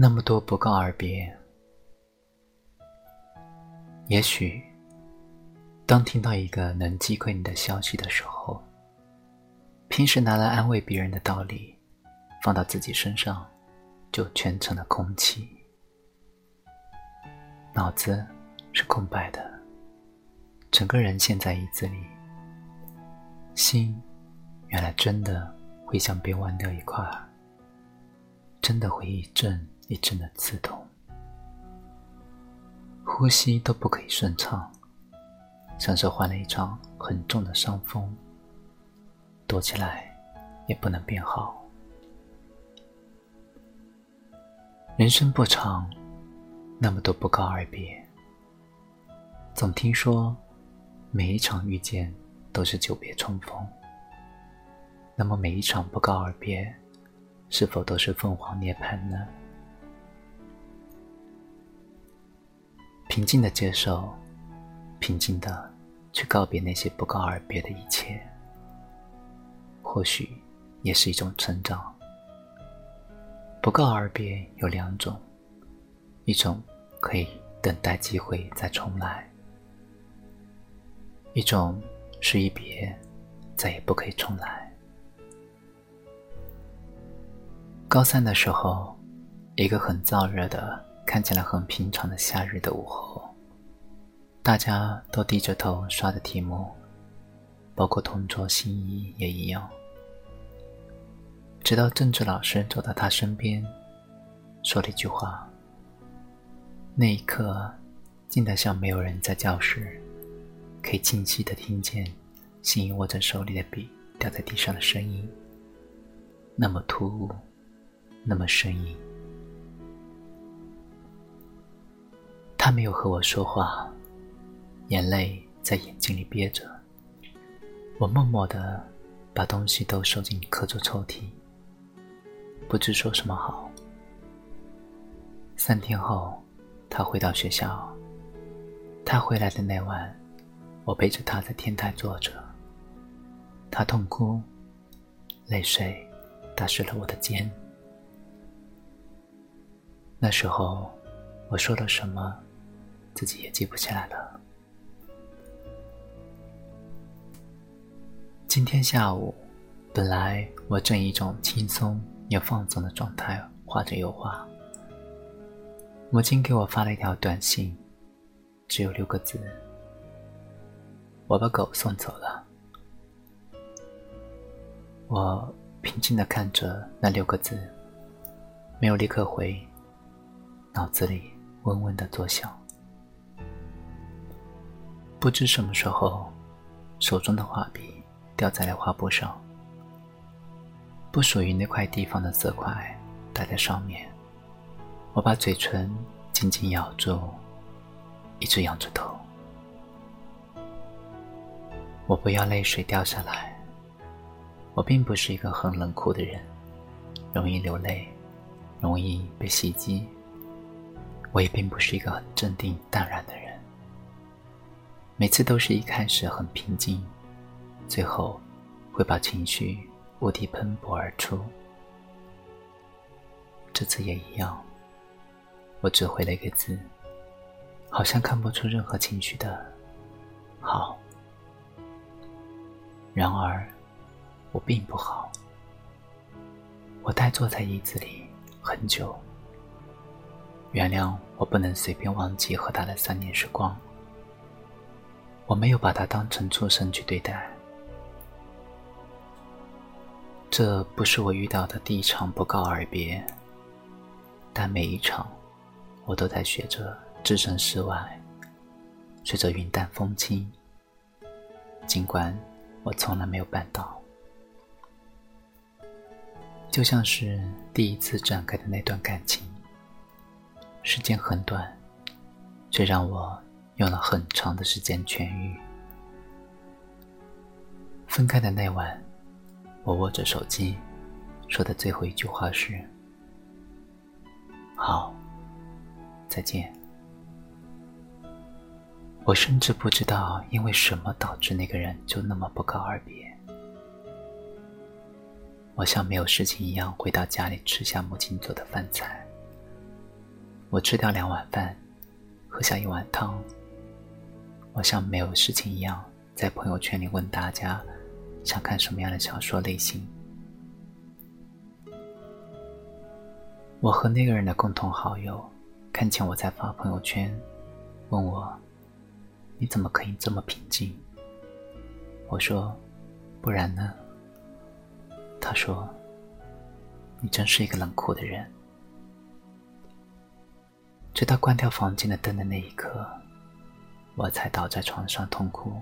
那么多不告而别，也许当听到一个能击溃你的消息的时候，平时拿来安慰别人的道理，放到自己身上，就全成了空气，脑子是空白的，整个人陷在椅子里，心原来真的会像被剜掉一块，真的会一阵。一阵的刺痛，呼吸都不可以顺畅，像是患了一场很重的伤风，躲起来也不能变好。人生不长，那么多不告而别，总听说每一场遇见都是久别重逢，那么每一场不告而别，是否都是凤凰涅槃呢？平静的接受，平静的去告别那些不告而别的一切，或许也是一种成长。不告而别有两种，一种可以等待机会再重来，一种是一别再也不可以重来。高三的时候，一个很燥热的。看起来很平常的夏日的午后，大家都低着头刷着题目，包括同桌心仪也一样。直到政治老师走到他身边，说了一句话，那一刻，静得像没有人在教室，可以清晰的听见心仪握着手里的笔掉在地上的声音，那么突兀，那么生硬。他没有和我说话，眼泪在眼睛里憋着。我默默的把东西都收进课桌抽屉，不知说什么好。三天后，他回到学校。他回来的那晚，我背着他在天台坐着。他痛哭，泪水打湿了我的肩。那时候，我说了什么？自己也记不起来了。今天下午，本来我正一种轻松又放松的状态画着油画，母亲给我发了一条短信，只有六个字：“我把狗送走了。”我平静的看着那六个字，没有立刻回，脑子里嗡嗡的作响。不知什么时候，手中的画笔掉在了画布上，不属于那块地方的色块带在上面。我把嘴唇紧紧咬住，一直仰着头。我不要泪水掉下来。我并不是一个很冷酷的人，容易流泪，容易被袭击。我也并不是一个很镇定淡然的人。每次都是一开始很平静，最后会把情绪无敌喷薄而出。这次也一样，我只回了一个字，好像看不出任何情绪的“好”。然而，我并不好。我呆坐在椅子里很久。原谅我不能随便忘记和他的三年时光。我没有把他当成畜生去对待。这不是我遇到的第一场不告而别，但每一场，我都在学着置身事外，随着云淡风轻。尽管我从来没有办到，就像是第一次展开的那段感情，时间很短，却让我。用了很长的时间痊愈。分开的那晚，我握着手机，说的最后一句话是：“好，再见。”我甚至不知道因为什么导致那个人就那么不告而别。我像没有事情一样回到家里，吃下母亲做的饭菜，我吃掉两碗饭，喝下一碗汤。我像没有事情一样，在朋友圈里问大家想看什么样的小说类型。我和那个人的共同好友看见我在发朋友圈，问我：“你怎么可以这么平静？”我说：“不然呢？”他说：“你真是一个冷酷的人。”直到关掉房间的灯的那一刻，我才倒在床上痛哭。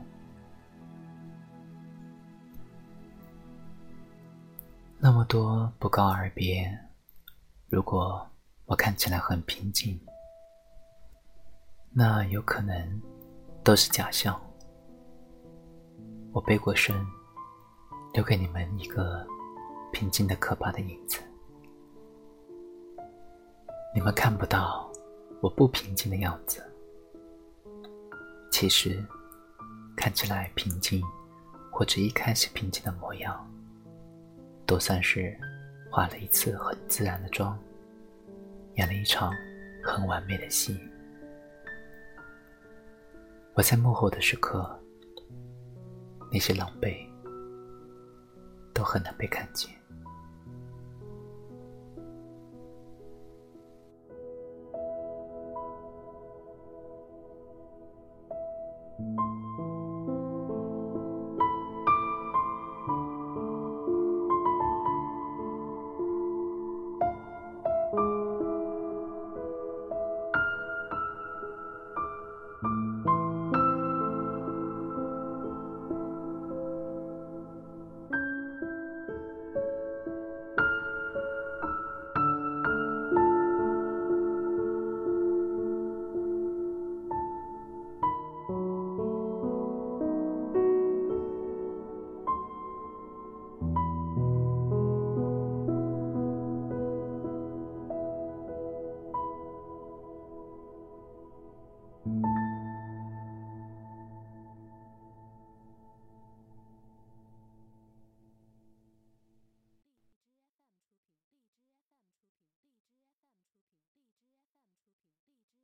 那么多不告而别，如果我看起来很平静，那有可能都是假象。我背过身，留给你们一个平静的可怕的影子，你们看不到。我不平静的样子，其实看起来平静，或者一开始平静的模样，都算是化了一次很自然的妆，演了一场很完美的戏。我在幕后的时刻，那些狼狈都很难被看见。